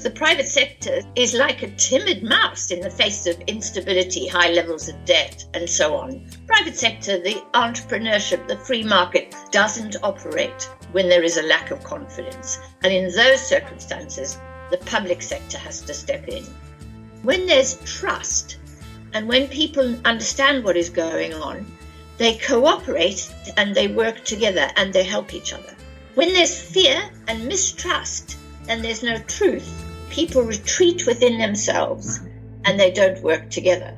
The private sector is like a timid mouse in the face of instability, high levels of debt, and so on. Private sector, the entrepreneurship, the free market doesn't operate when there is a lack of confidence. And in those circumstances, the public sector has to step in. When there's trust and when people understand what is going on, they cooperate and they work together and they help each other. When there's fear and mistrust and there's no truth, people retreat within themselves and they don't work together.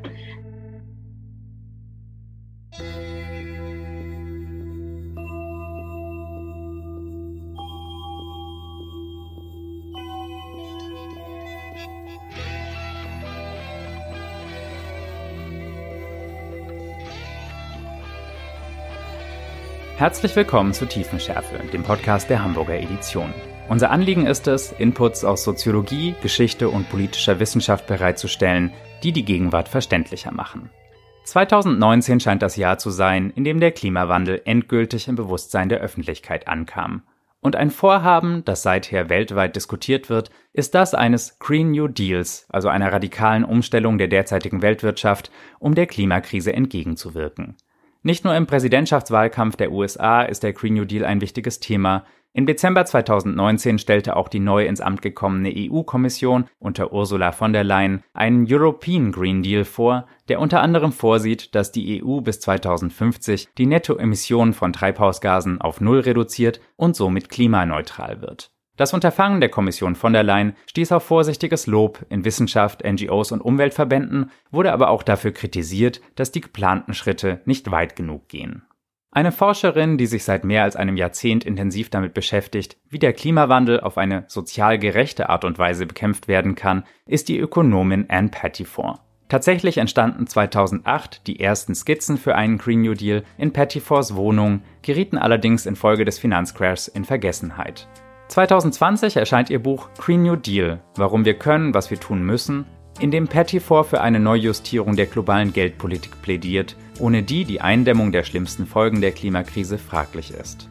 Herzlich willkommen zu Tiefenschärfe, dem Podcast der Hamburger Edition. Unser Anliegen ist es, Inputs aus Soziologie, Geschichte und politischer Wissenschaft bereitzustellen, die die Gegenwart verständlicher machen. 2019 scheint das Jahr zu sein, in dem der Klimawandel endgültig im Bewusstsein der Öffentlichkeit ankam. Und ein Vorhaben, das seither weltweit diskutiert wird, ist das eines Green New Deals, also einer radikalen Umstellung der derzeitigen Weltwirtschaft, um der Klimakrise entgegenzuwirken. Nicht nur im Präsidentschaftswahlkampf der USA ist der Green New Deal ein wichtiges Thema. Im Dezember 2019 stellte auch die neu ins Amt gekommene EU-Kommission unter Ursula von der Leyen einen European Green Deal vor, der unter anderem vorsieht, dass die EU bis 2050 die Nettoemissionen von Treibhausgasen auf Null reduziert und somit klimaneutral wird. Das Unterfangen der Kommission von der Leyen stieß auf vorsichtiges Lob in Wissenschaft, NGOs und Umweltverbänden, wurde aber auch dafür kritisiert, dass die geplanten Schritte nicht weit genug gehen. Eine Forscherin, die sich seit mehr als einem Jahrzehnt intensiv damit beschäftigt, wie der Klimawandel auf eine sozial gerechte Art und Weise bekämpft werden kann, ist die Ökonomin Anne Pettifor. Tatsächlich entstanden 2008 die ersten Skizzen für einen Green New Deal in Pettifors Wohnung, gerieten allerdings infolge des Finanzcrashs in Vergessenheit. 2020 erscheint ihr Buch Green New Deal, warum wir können, was wir tun müssen, in dem Pettifor für eine Neujustierung der globalen Geldpolitik plädiert, ohne die die Eindämmung der schlimmsten Folgen der Klimakrise fraglich ist.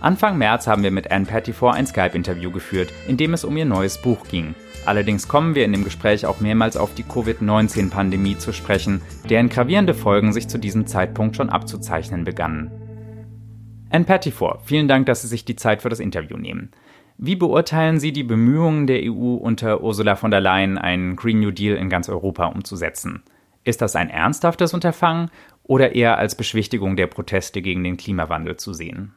Anfang März haben wir mit Anne Pettifor ein Skype-Interview geführt, in dem es um ihr neues Buch ging. Allerdings kommen wir in dem Gespräch auch mehrmals auf die Covid-19-Pandemie zu sprechen, deren gravierende Folgen sich zu diesem Zeitpunkt schon abzuzeichnen begannen. Anne Pettifor, vielen Dank, dass Sie sich die Zeit für das Interview nehmen. Wie beurteilen Sie die Bemühungen der EU unter Ursula von der Leyen, einen Green New Deal in ganz Europa umzusetzen? Ist das ein ernsthaftes Unterfangen oder eher als Beschwichtigung der Proteste gegen den Klimawandel zu sehen?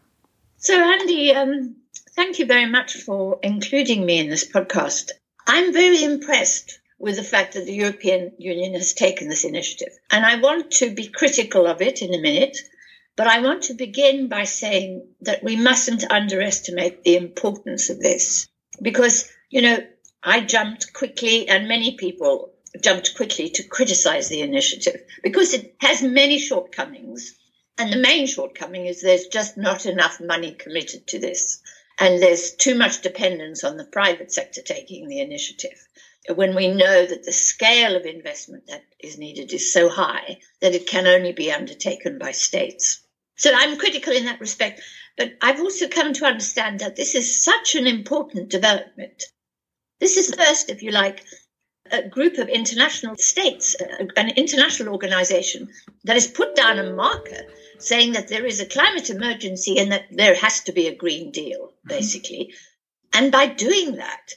So, Andy, um, thank you very much for including me in this podcast. I'm very impressed with the fact that the European Union has taken this initiative. And I want to be critical of it in a minute. But I want to begin by saying that we mustn't underestimate the importance of this because, you know, I jumped quickly and many people jumped quickly to criticize the initiative because it has many shortcomings. And the main shortcoming is there's just not enough money committed to this. And there's too much dependence on the private sector taking the initiative. When we know that the scale of investment that is needed is so high that it can only be undertaken by states. So I'm critical in that respect. But I've also come to understand that this is such an important development. This is first, if you like, a group of international states, an international organization that has put down a marker saying that there is a climate emergency and that there has to be a Green Deal, basically. Mm-hmm. And by doing that,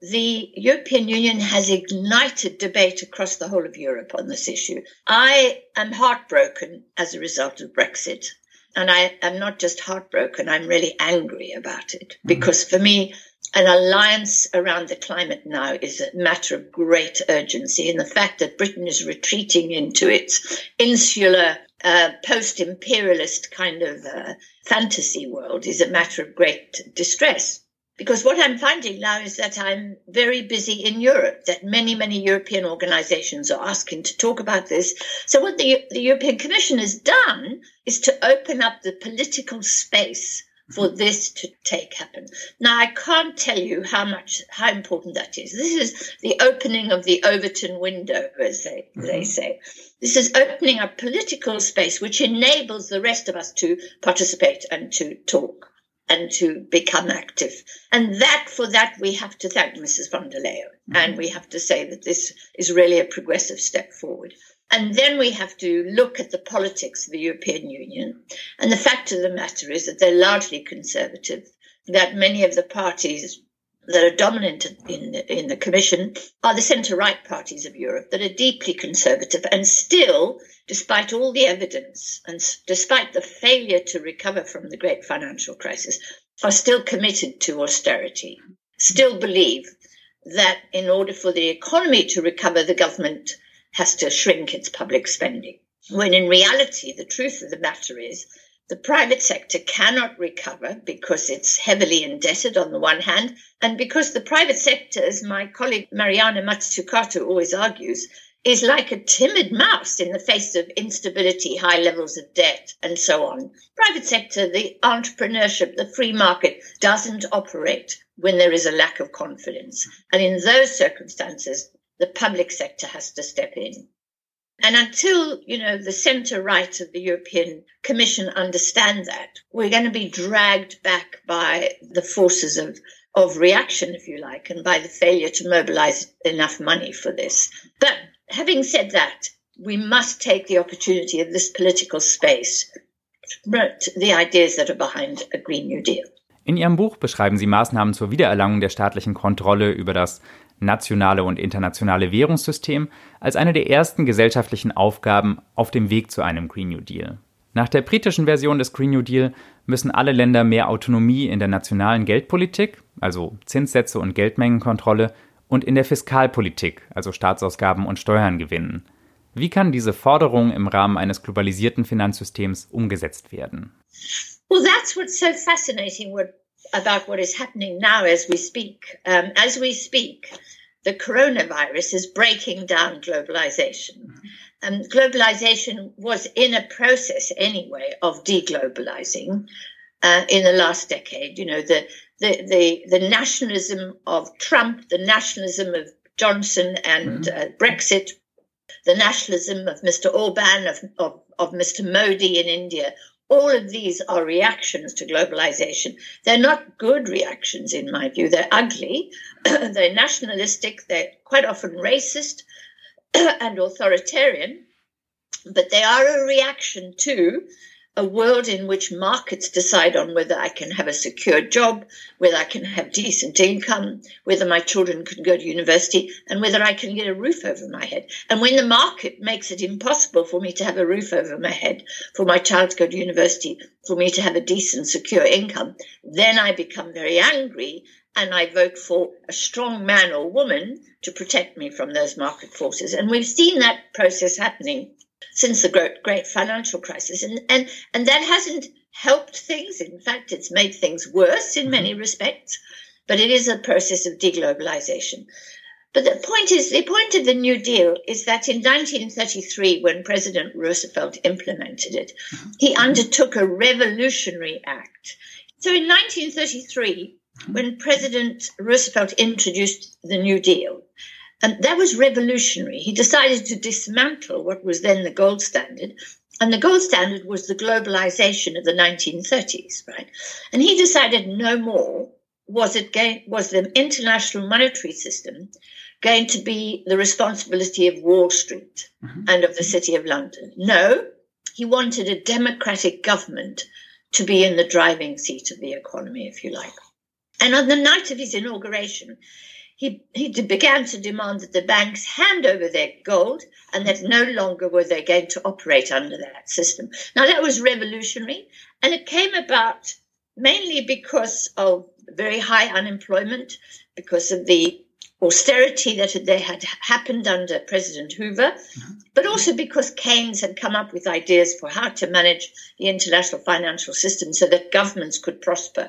the European Union has ignited debate across the whole of Europe on this issue. I am heartbroken as a result of Brexit. And I am not just heartbroken, I'm really angry about it mm-hmm. because for me, an alliance around the climate now is a matter of great urgency. And the fact that Britain is retreating into its insular, uh, post imperialist kind of uh, fantasy world is a matter of great distress. Because what I'm finding now is that I'm very busy in Europe, that many, many European organizations are asking to talk about this. So what the, the European Commission has done is to open up the political space for this to take happen. Now I can't tell you how much how important that is. This is the opening of the Overton window, as they, mm-hmm. they say. This is opening up political space which enables the rest of us to participate and to talk. and to become active. And that, for that, we have to thank Mrs. von der Leyen. Mm-hmm. And we have to say that this is really a progressive step forward. And then we have to look at the politics of the European Union. And the fact of the matter is that they're largely conservative, that many of the parties that are dominant in, in the Commission are the centre right parties of Europe that are deeply conservative and still, despite all the evidence and despite the failure to recover from the great financial crisis, are still committed to austerity, still believe that in order for the economy to recover, the government has to shrink its public spending. When in reality, the truth of the matter is the private sector cannot recover because it's heavily indebted on the one hand, and because the private sector, as my colleague Mariana Mazzucato always argues, is like a timid mouse in the face of instability, high levels of debt, and so on. Private sector, the entrepreneurship, the free market doesn't operate when there is a lack of confidence. And in those circumstances, the public sector has to step in. And until, you know, the center right of the European Commission understand that, we're going to be dragged back by the forces of, of reaction, if you like, and by the failure to mobilize enough money for this. But having said that, we must take the opportunity of this political space to promote the ideas that are behind a Green New Deal. In Ihrem Buch beschreiben Sie Maßnahmen zur Wiedererlangung der staatlichen Kontrolle über das nationale und internationale Währungssystem als eine der ersten gesellschaftlichen Aufgaben auf dem Weg zu einem Green New Deal. Nach der britischen Version des Green New Deal müssen alle Länder mehr Autonomie in der nationalen Geldpolitik, also Zinssätze und Geldmengenkontrolle, und in der Fiskalpolitik, also Staatsausgaben und Steuern gewinnen. Wie kann diese Forderung im Rahmen eines globalisierten Finanzsystems umgesetzt werden? Well, that's what's so fascinating about what is happening now as we speak. Um, as we speak, the coronavirus is breaking down globalization. Um, globalization was in a process anyway of deglobalizing uh, in the last decade. You know, the, the, the, the nationalism of Trump, the nationalism of Johnson and mm-hmm. uh, Brexit, the nationalism of Mr. Orban, of, of, of Mr. Modi in India, all of these are reactions to globalization. They're not good reactions, in my view. They're ugly, they're nationalistic, they're quite often racist and authoritarian, but they are a reaction to a world in which markets decide on whether I can have a secure job, whether I can have decent income, whether my children can go to university, and whether I can get a roof over my head. And when the market makes it impossible for me to have a roof over my head, for my child to go to university, for me to have a decent, secure income, then I become very angry and I vote for a strong man or woman to protect me from those market forces. And we've seen that process happening since the great, great financial crisis. And, and, and that hasn't helped things. In fact, it's made things worse in many mm-hmm. respects, but it is a process of deglobalization. But the point is, the point of the New Deal is that in 1933, when President Roosevelt implemented it, mm-hmm. he undertook a revolutionary act. So in 1933, mm-hmm. when President Roosevelt introduced the New Deal, and that was revolutionary. He decided to dismantle what was then the gold standard. And the gold standard was the globalization of the 1930s, right? And he decided no more was it going, was the international monetary system going to be the responsibility of Wall Street mm-hmm. and of the city of London? No, he wanted a democratic government to be in the driving seat of the economy, if you like. And on the night of his inauguration, he, he began to demand that the banks hand over their gold and that no longer were they going to operate under that system. Now, that was revolutionary, and it came about mainly because of very high unemployment, because of the austerity that had, they had happened under President Hoover, mm-hmm. but also because Keynes had come up with ideas for how to manage the international financial system so that governments could prosper.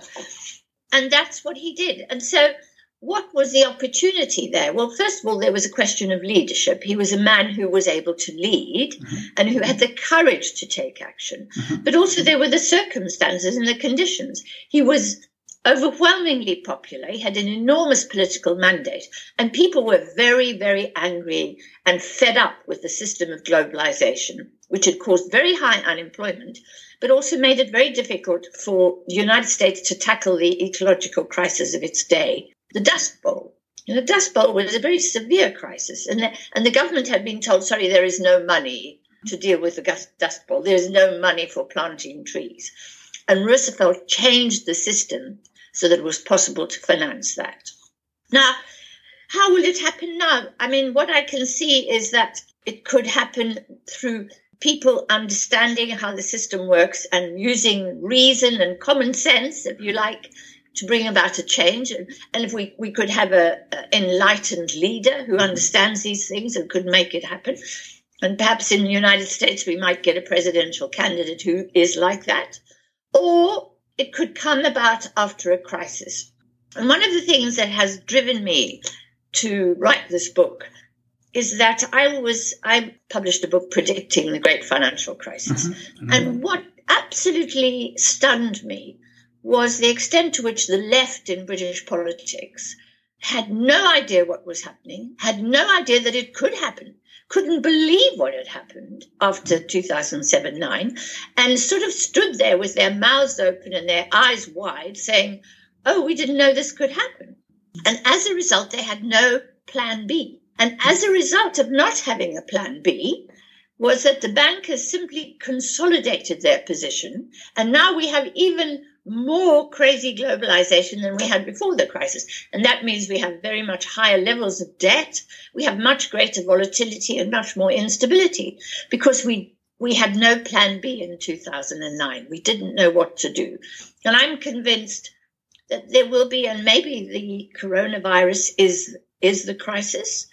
And that's what he did. And so what was the opportunity there? Well, first of all, there was a question of leadership. He was a man who was able to lead mm-hmm. and who had the courage to take action. Mm-hmm. But also, there were the circumstances and the conditions. He was overwhelmingly popular. He had an enormous political mandate, and people were very, very angry and fed up with the system of globalization which had caused very high unemployment, but also made it very difficult for the United States to tackle the ecological crisis of its day, the Dust Bowl. And the Dust Bowl was a very severe crisis, and the, and the government had been told, sorry, there is no money to deal with the Dust Bowl. There is no money for planting trees. And Roosevelt changed the system so that it was possible to finance that. Now, how will it happen now? I mean, what I can see is that it could happen through people understanding how the system works and using reason and common sense, if you like, to bring about a change. And, and if we, we could have a, a enlightened leader who understands these things and could make it happen. And perhaps in the United States, we might get a presidential candidate who is like that. Or it could come about after a crisis. And one of the things that has driven me to write this book is that I was I published a book predicting the great financial crisis. Mm-hmm. Mm-hmm. And what absolutely stunned me was the extent to which the left in British politics had no idea what was happening, had no idea that it could happen, couldn't believe what had happened after 2007 9, and sort of stood there with their mouths open and their eyes wide saying, Oh, we didn't know this could happen. And as a result, they had no plan B. And as a result of not having a plan B, was that the bankers simply consolidated their position. And now we have even more crazy globalization than we had before the crisis. And that means we have very much higher levels of debt. We have much greater volatility and much more instability because we we had no plan B in 2009. We didn't know what to do. And I'm convinced that there will be, and maybe the coronavirus is is the crisis.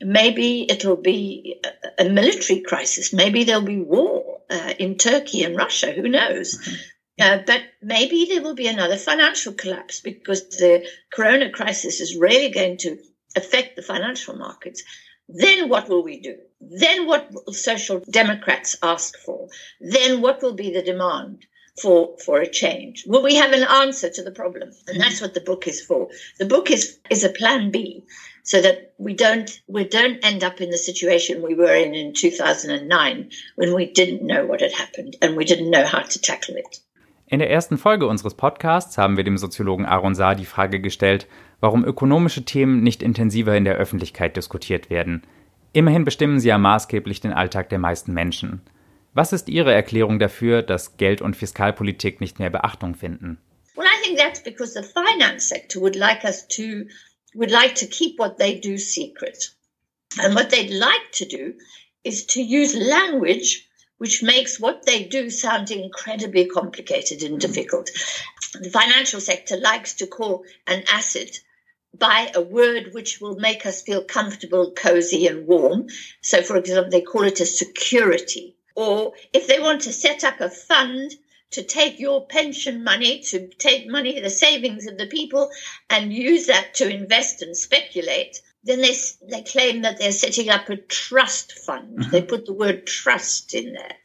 Maybe it'll be a, military crisis. Maybe there'll be war uh, in Turkey and Russia. Who knows? Mm-hmm. Uh, but maybe there will be another financial collapse because the corona crisis is really going to affect the financial markets. Then what will we do? Then what will social democrats ask for? Then what will be the demand? for for a change? Will we have an answer to the problem? And that's what the book is for. The book is is a plan B, so that we don't we don't end up in the situation we were in in 2009 when we didn't know what had happened and we didn't know how to tackle it. In der ersten Folge unseres Podcasts haben wir dem Soziologen Aaron Saar die Frage gestellt, warum ökonomische Themen nicht intensiver in der Öffentlichkeit diskutiert werden. Immerhin bestimmen sie ja maßgeblich den Alltag der meisten Menschen. Was ist Ihre Erklärung dafür, dass Geld- und Fiskalpolitik nicht mehr Beachtung finden? Well, I think that's because the finance sector would like us to would like to keep what they do secret. And what they'd like to do is to use language which makes what they do sound incredibly complicated and mm. difficult. The financial sector likes to call an asset by a word which will make us feel comfortable, cozy, and warm. So, for example, they call it a security. Or if they want to set up a fund to take your pension money, to take money, the savings of the people, and use that to invest and speculate, then they, they claim that they're setting up a trust fund. Mm-hmm. They put the word trust in there.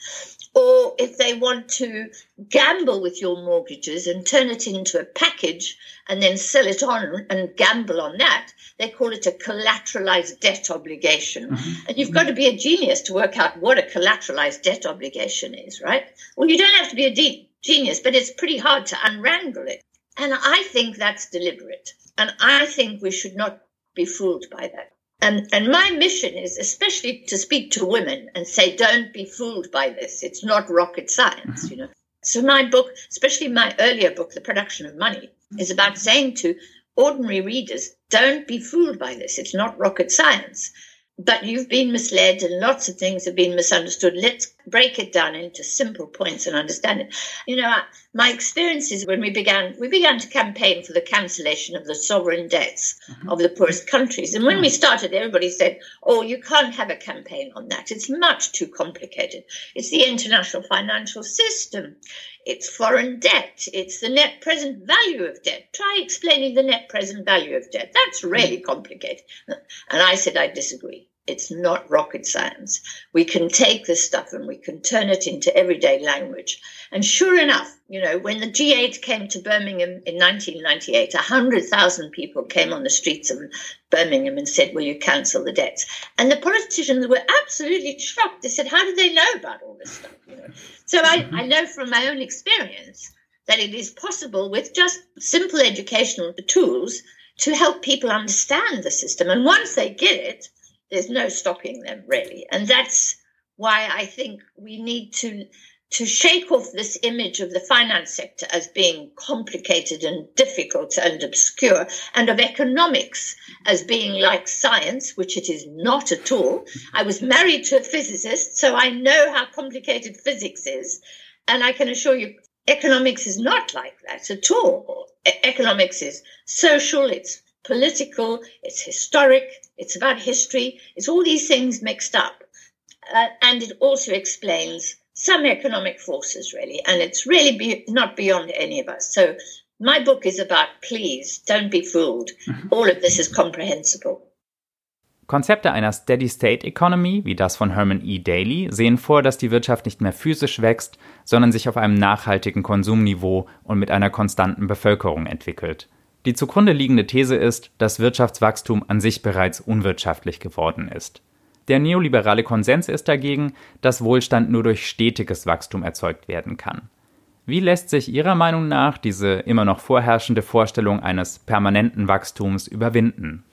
Or if they want to gamble with your mortgages and turn it into a package and then sell it on and gamble on that, they call it a collateralized debt obligation. Mm-hmm. And you've got to be a genius to work out what a collateralized debt obligation is, right? Well, you don't have to be a de- genius, but it's pretty hard to unwrangle it. And I think that's deliberate. And I think we should not be fooled by that. And, and my mission is especially to speak to women and say, don't be fooled by this. It's not rocket science, mm-hmm. you know. So my book, especially my earlier book, The Production of Money, mm-hmm. is about saying to ordinary readers, don't be fooled by this. It's not rocket science but you've been misled and lots of things have been misunderstood. Let's break it down into simple points and understand it. You know, my experiences when we began, we began to campaign for the cancellation of the sovereign debts mm-hmm. of the poorest countries. And when we mm-hmm. started, everybody said, oh, you can't have a campaign on that. It's much too complicated. It's the international financial system. It's foreign debt. It's the net present value of debt. Try explaining the net present value of debt. That's really mm-hmm. complicated. And I said I disagree. It's not rocket science. We can take this stuff and we can turn it into everyday language. And sure enough, you know, when the G8 came to Birmingham in 1998, 100,000 people came on the streets of Birmingham and said, Will you cancel the debts? And the politicians were absolutely shocked. They said, How did they know about all this stuff? You know? So I, I mm-hmm. know from my own experience that it is possible with just simple educational tools to help people understand the system. And once they get it, there's no stopping them really. And that's why I think we need to to shake off this image of the finance sector as being complicated and difficult and obscure, and of economics as being like science, which it is not at all. I was married to a physicist, so I know how complicated physics is. And I can assure you, economics is not like that at all. Economics is social, it's political, it's historic, it's about history, it's all these things mixed up. Uh, and it also explains some economic forces, really, and it's really be- not beyond any of us. So, my book is about please don't be fooled. Mhm. All of this is comprehensible. Konzepte einer Steady-State-Economy, wie das von Herman E. Daly, sehen vor, dass die Wirtschaft nicht mehr physisch wächst, sondern sich auf einem nachhaltigen Konsumniveau und mit einer konstanten Bevölkerung entwickelt. Die zugrunde liegende These ist, dass Wirtschaftswachstum an sich bereits unwirtschaftlich geworden ist. Der neoliberale Konsens ist dagegen, dass Wohlstand nur durch stetiges Wachstum erzeugt werden kann. Wie lässt sich Ihrer Meinung nach diese immer noch vorherrschende Vorstellung eines permanenten Wachstums überwinden?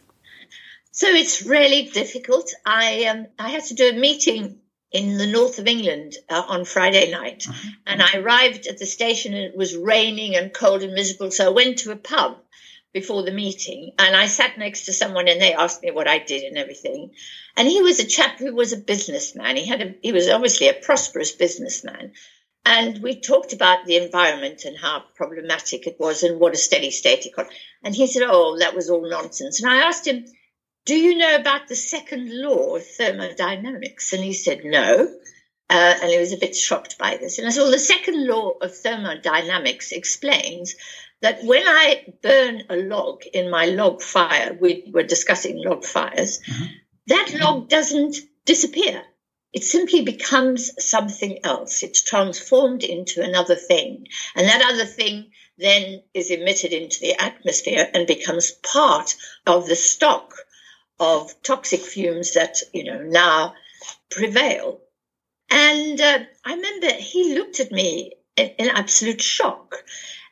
So it's really difficult. I um, I had to do a meeting in the north of England uh, on Friday night, -huh. and I arrived at the station and it was raining and cold and miserable. So I went to a pub before the meeting and I sat next to someone and they asked me what I did and everything. And he was a chap who was a businessman. He had a, he was obviously a prosperous businessman. And we talked about the environment and how problematic it was and what a steady state economy. And he said, Oh, that was all nonsense. And I asked him, Do you know about the second law of thermodynamics? And he said, No. Uh, and he was a bit shocked by this. And I said, Well, the second law of thermodynamics explains that when I burn a log in my log fire, we were discussing log fires, mm-hmm. that log doesn't disappear. It simply becomes something else. It's transformed into another thing. And that other thing then is emitted into the atmosphere and becomes part of the stock of toxic fumes that, you know, now prevail. And uh, I remember he looked at me in, in absolute shock.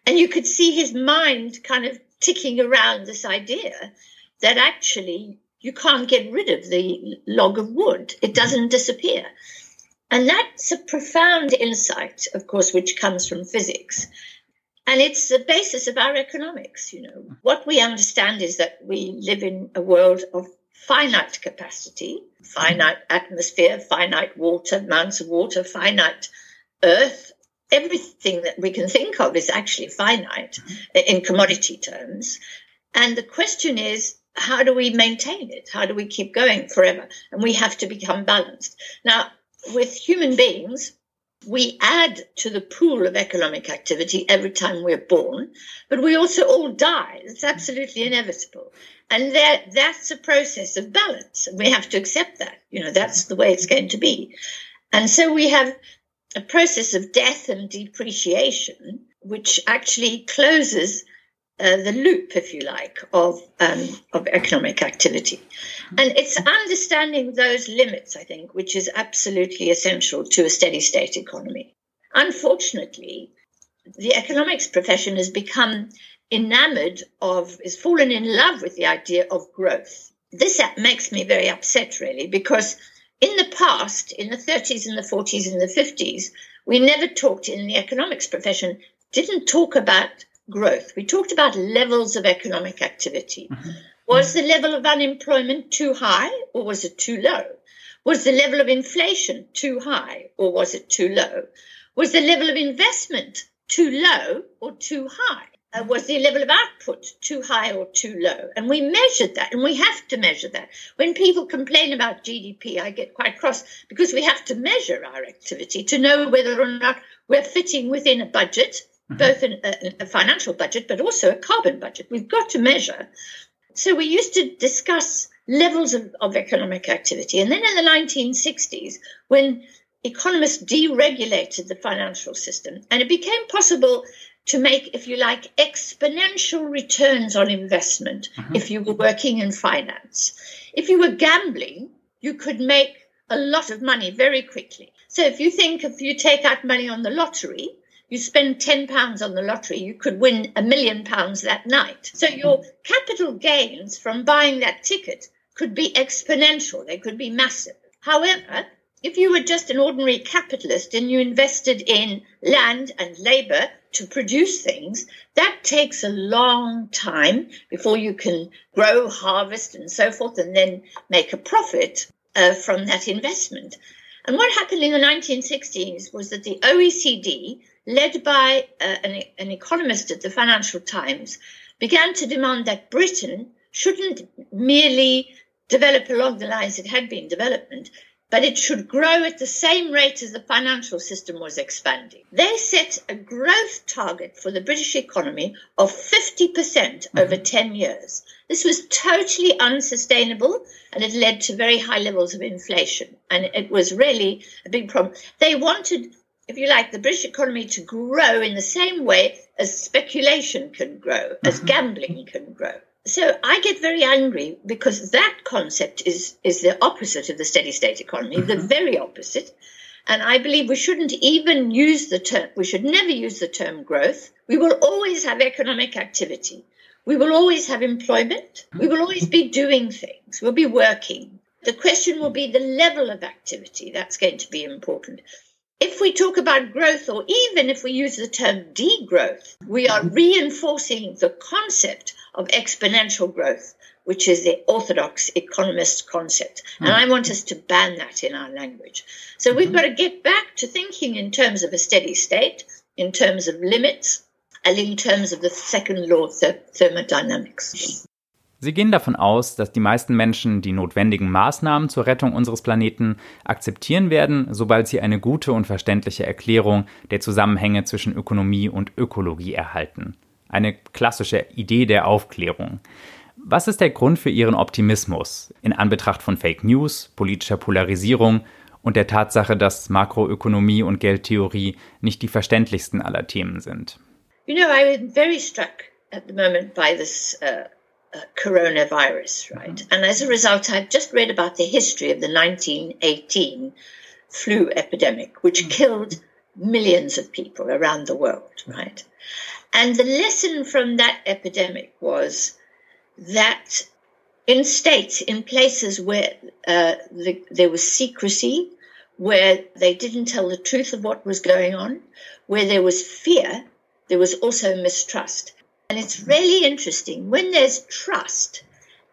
And you could see his mind kind of ticking around this idea that actually you can't get rid of the log of wood, it doesn't disappear. And that's a profound insight, of course, which comes from physics. And it's the basis of our economics. You know, what we understand is that we live in a world of finite capacity, finite atmosphere, finite water, amounts of water, finite earth, everything that we can think of is actually finite mm-hmm. in commodity terms. And the question is, how do we maintain it? How do we keep going forever? And we have to become balanced. Now, with human beings, we add to the pool of economic activity every time we're born, but we also all die. It's absolutely inevitable. And that, that's a process of balance. We have to accept that. You know, that's the way it's going to be. And so we have a process of death and depreciation, which actually closes uh, the loop, if you like, of um, of economic activity, and it's understanding those limits, I think, which is absolutely essential to a steady state economy. Unfortunately, the economics profession has become enamored of, has fallen in love with the idea of growth. This makes me very upset, really, because in the past, in the 30s and the 40s and the 50s, we never talked in the economics profession, didn't talk about growth. We talked about levels of economic activity. Mm-hmm. Was the level of unemployment too high or was it too low? Was the level of inflation too high or was it too low? Was the level of investment too low or too high? Uh, was the level of output too high or too low? And we measured that, and we have to measure that. When people complain about GDP, I get quite cross because we have to measure our activity to know whether or not we're fitting within a budget, mm-hmm. both a, a financial budget, but also a carbon budget. We've got to measure. So we used to discuss levels of, of economic activity. And then in the 1960s, when economists deregulated the financial system and it became possible to make, if you like, exponential returns on investment mm-hmm. if you were working in finance. If you were gambling, you could make a lot of money very quickly. So if you think if you take out money on the lottery, you spend 10 pounds on the lottery, you could win a million pounds that night. So your capital gains from buying that ticket could be exponential, they could be massive. However, if you were just an ordinary capitalist and you invested in land and labor to produce things, that takes a long time before you can grow, harvest, and so forth, and then make a profit uh, from that investment. And what happened in the 1960s was that the OECD, led by uh, an, an economist at the Financial Times, began to demand that Britain shouldn't merely develop along the lines it had been development, but it should grow at the same rate as the financial system was expanding. They set a growth target for the British economy of 50% mm hmm over 10 years. This was totally unsustainable and it led to very high levels of inflation. And it was really a big problem. They wanted, if you like, the British economy to grow in the same way as speculation can grow, as mm-hmm. gambling can grow. So I get very angry because that concept is, is the opposite of the steady state economy, mm-hmm. the very opposite. And I believe we shouldn't even use the term, we should never use the term growth. We will always have economic activity. We will always have employment. We will always be doing things. We'll be working. The question will be the level of activity. That's going to be important. If we talk about growth, or even if we use the term degrowth, we are reinforcing the concept of exponential growth, which is the orthodox economist concept. And hmm. I want us to ban that in our language. So we've hmm. got to get back to thinking in terms of a steady state, in terms of limits, and in terms of the second law of thermodynamics. Sie gehen davon aus, dass die meisten Menschen die notwendigen Maßnahmen zur Rettung unseres Planeten akzeptieren werden, sobald sie eine gute und verständliche Erklärung der Zusammenhänge zwischen Ökonomie und Ökologie erhalten. Eine klassische Idee der Aufklärung. Was ist der Grund für Ihren Optimismus in Anbetracht von Fake News, politischer Polarisierung und der Tatsache, dass Makroökonomie und Geldtheorie nicht die verständlichsten aller Themen sind? You know, I'm very struck at the moment by this uh, uh, coronavirus, right? Mm-hmm. And as a result, I've just read about the history of the 1918 flu epidemic, which mm-hmm. killed millions of people around the world, right? And the lesson from that epidemic was that in states, in places where uh, the, there was secrecy, where they didn't tell the truth of what was going on, where there was fear, there was also mistrust. And it's really interesting. When there's trust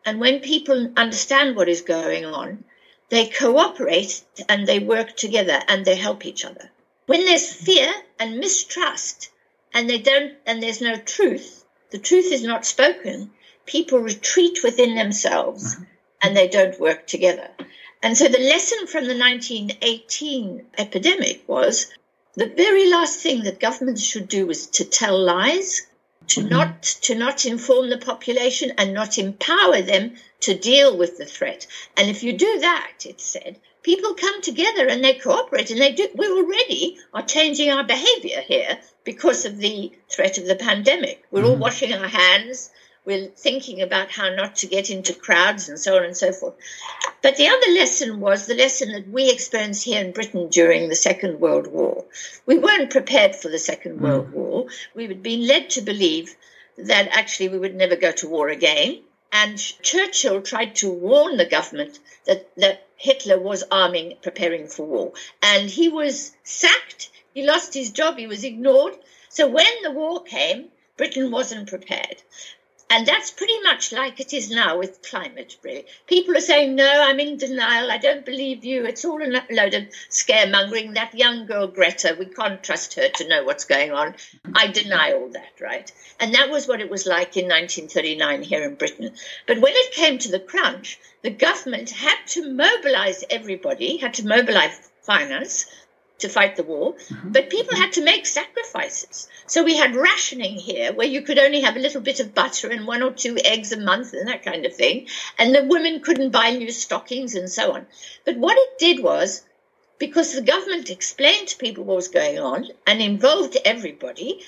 and when people understand what is going on, they cooperate and they work together and they help each other. When there's fear and mistrust, and they don't and there's no truth the truth is not spoken people retreat within themselves and they don't work together. And so the lesson from the 1918 epidemic was the very last thing that governments should do was to tell lies to mm-hmm. not to not inform the population and not empower them to deal with the threat and if you do that it said people come together and they cooperate and they do we already are changing our behavior here because of the threat of the pandemic we're mm-hmm. all washing our hands we're thinking about how not to get into crowds and so on and so forth but the other lesson was the lesson that we experienced here in britain during the second world war we weren't prepared for the 2nd mm-hmm. world war we had been led to believe that actually we would never go to war again and Churchill tried to warn the government that, that Hitler was arming, preparing for war. And he was sacked. He lost his job. He was ignored. So when the war came, Britain wasn't prepared. And that's pretty much like it is now with climate, really. People are saying, no, I'm in denial. I don't believe you. It's all a load of scaremongering. That young girl, Greta, we can't trust her to know what's going on. I deny all that, right? And that was what it was like in 1939 here in Britain. But when it came to the crunch, the government had to mobilize everybody, had to mobilize finance, to fight the war, mm-hmm. but people had to make sacrifices. So we had rationing here where you could only have a little bit of butter and one or two eggs a month and that kind of thing. And the women couldn't buy new stockings and so on. But what it did was, because the government explained to people what was going on and involved everybody,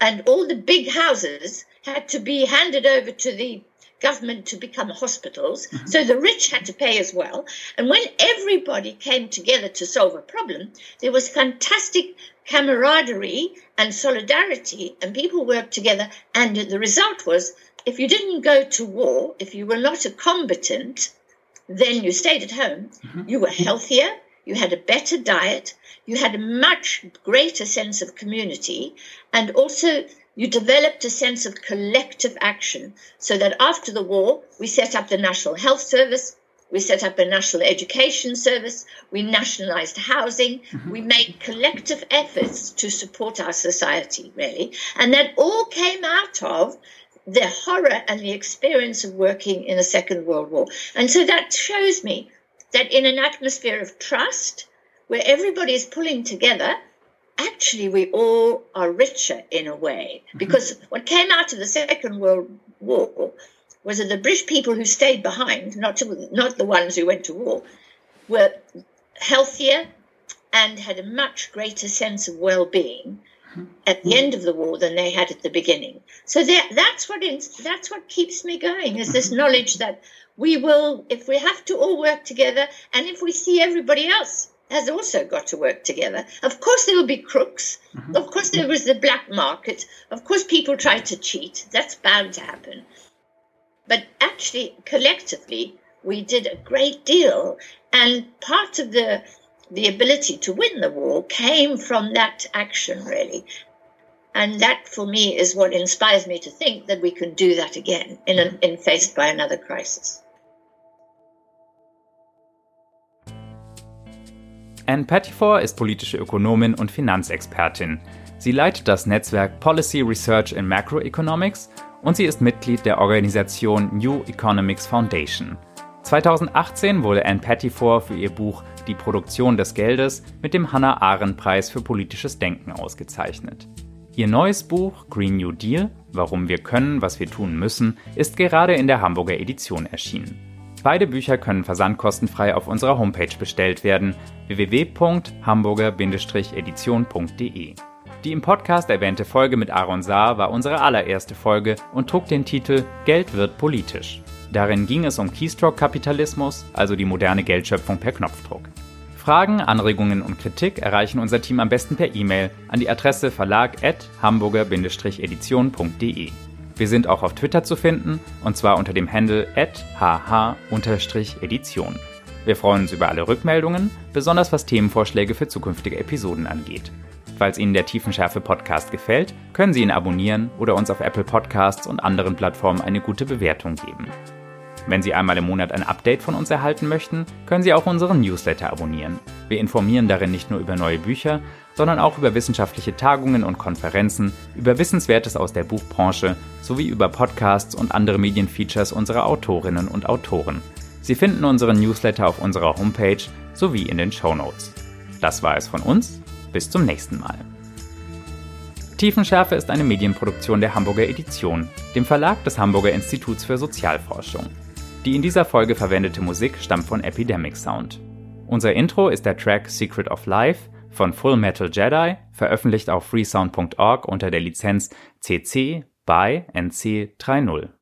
and all the big houses had to be handed over to the government to become hospitals. Mm-hmm. So the rich had to pay as well. And when everybody came together to solve a problem, there was fantastic camaraderie and solidarity, and people worked together. And the result was if you didn't go to war, if you were not a combatant, then you stayed at home, mm-hmm. you were healthier, you had a better diet, you had a much greater sense of community, and also you developed a sense of collective action so that after the war, we set up the National Health Service, we set up a National Education Service, we nationalized housing, mm-hmm. we made collective efforts to support our society, really. And that all came out of the horror and the experience of working in the Second World War. And so that shows me that in an atmosphere of trust, where everybody is pulling together, actually we all are richer in a way mm-hmm. because what came out of the Second World War was that the British people who stayed behind, not to, not the ones who went to war, were healthier and had a much greater sense of well-being mm-hmm. at the end of the war than they had at the beginning. So that, that's what that's what keeps me going is this mm-hmm. knowledge that we will, if we have to all work together, and if we see everybody else has also got to work together. Of course, there will be crooks. Mm-hmm. Of course, there was the black market. Of course, people try to cheat. That's bound to happen. But actually, collectively, we did a great deal. And part of the the ability to win the war came from that action, really. And that, for me, is what inspires me to think that we can do that again in, a, in faced by another crisis. Anne Pettifor ist politische Ökonomin und Finanzexpertin. Sie leitet das Netzwerk Policy Research in Macroeconomics und sie ist Mitglied der Organisation New Economics Foundation. 2018 wurde Anne Pettifor für ihr Buch Die Produktion des Geldes mit dem Hannah Arendt Preis für politisches Denken ausgezeichnet. Ihr neues Buch Green New Deal, Warum wir können, was wir tun müssen, ist gerade in der Hamburger Edition erschienen. Beide Bücher können versandkostenfrei auf unserer Homepage bestellt werden www.hamburger-edition.de. Die im Podcast erwähnte Folge mit Aaron Saar war unsere allererste Folge und trug den Titel Geld wird politisch. Darin ging es um Keystroke-Kapitalismus, also die moderne Geldschöpfung per Knopfdruck. Fragen, Anregungen und Kritik erreichen unser Team am besten per E-Mail an die Adresse verlag@hamburger-edition.de. Wir sind auch auf Twitter zu finden, und zwar unter dem Handle hh-edition. Wir freuen uns über alle Rückmeldungen, besonders was Themenvorschläge für zukünftige Episoden angeht. Falls Ihnen der Tiefenschärfe Podcast gefällt, können Sie ihn abonnieren oder uns auf Apple Podcasts und anderen Plattformen eine gute Bewertung geben. Wenn Sie einmal im Monat ein Update von uns erhalten möchten, können Sie auch unseren Newsletter abonnieren. Wir informieren darin nicht nur über neue Bücher, sondern auch über wissenschaftliche Tagungen und Konferenzen, über Wissenswertes aus der Buchbranche sowie über Podcasts und andere Medienfeatures unserer Autorinnen und Autoren. Sie finden unseren Newsletter auf unserer Homepage sowie in den Show Notes. Das war es von uns. Bis zum nächsten Mal. Tiefenschärfe ist eine Medienproduktion der Hamburger Edition, dem Verlag des Hamburger Instituts für Sozialforschung. Die in dieser Folge verwendete Musik stammt von Epidemic Sound. Unser Intro ist der Track Secret of Life von Full Metal Jedi, veröffentlicht auf freesound.org unter der Lizenz CC by NC 3.0.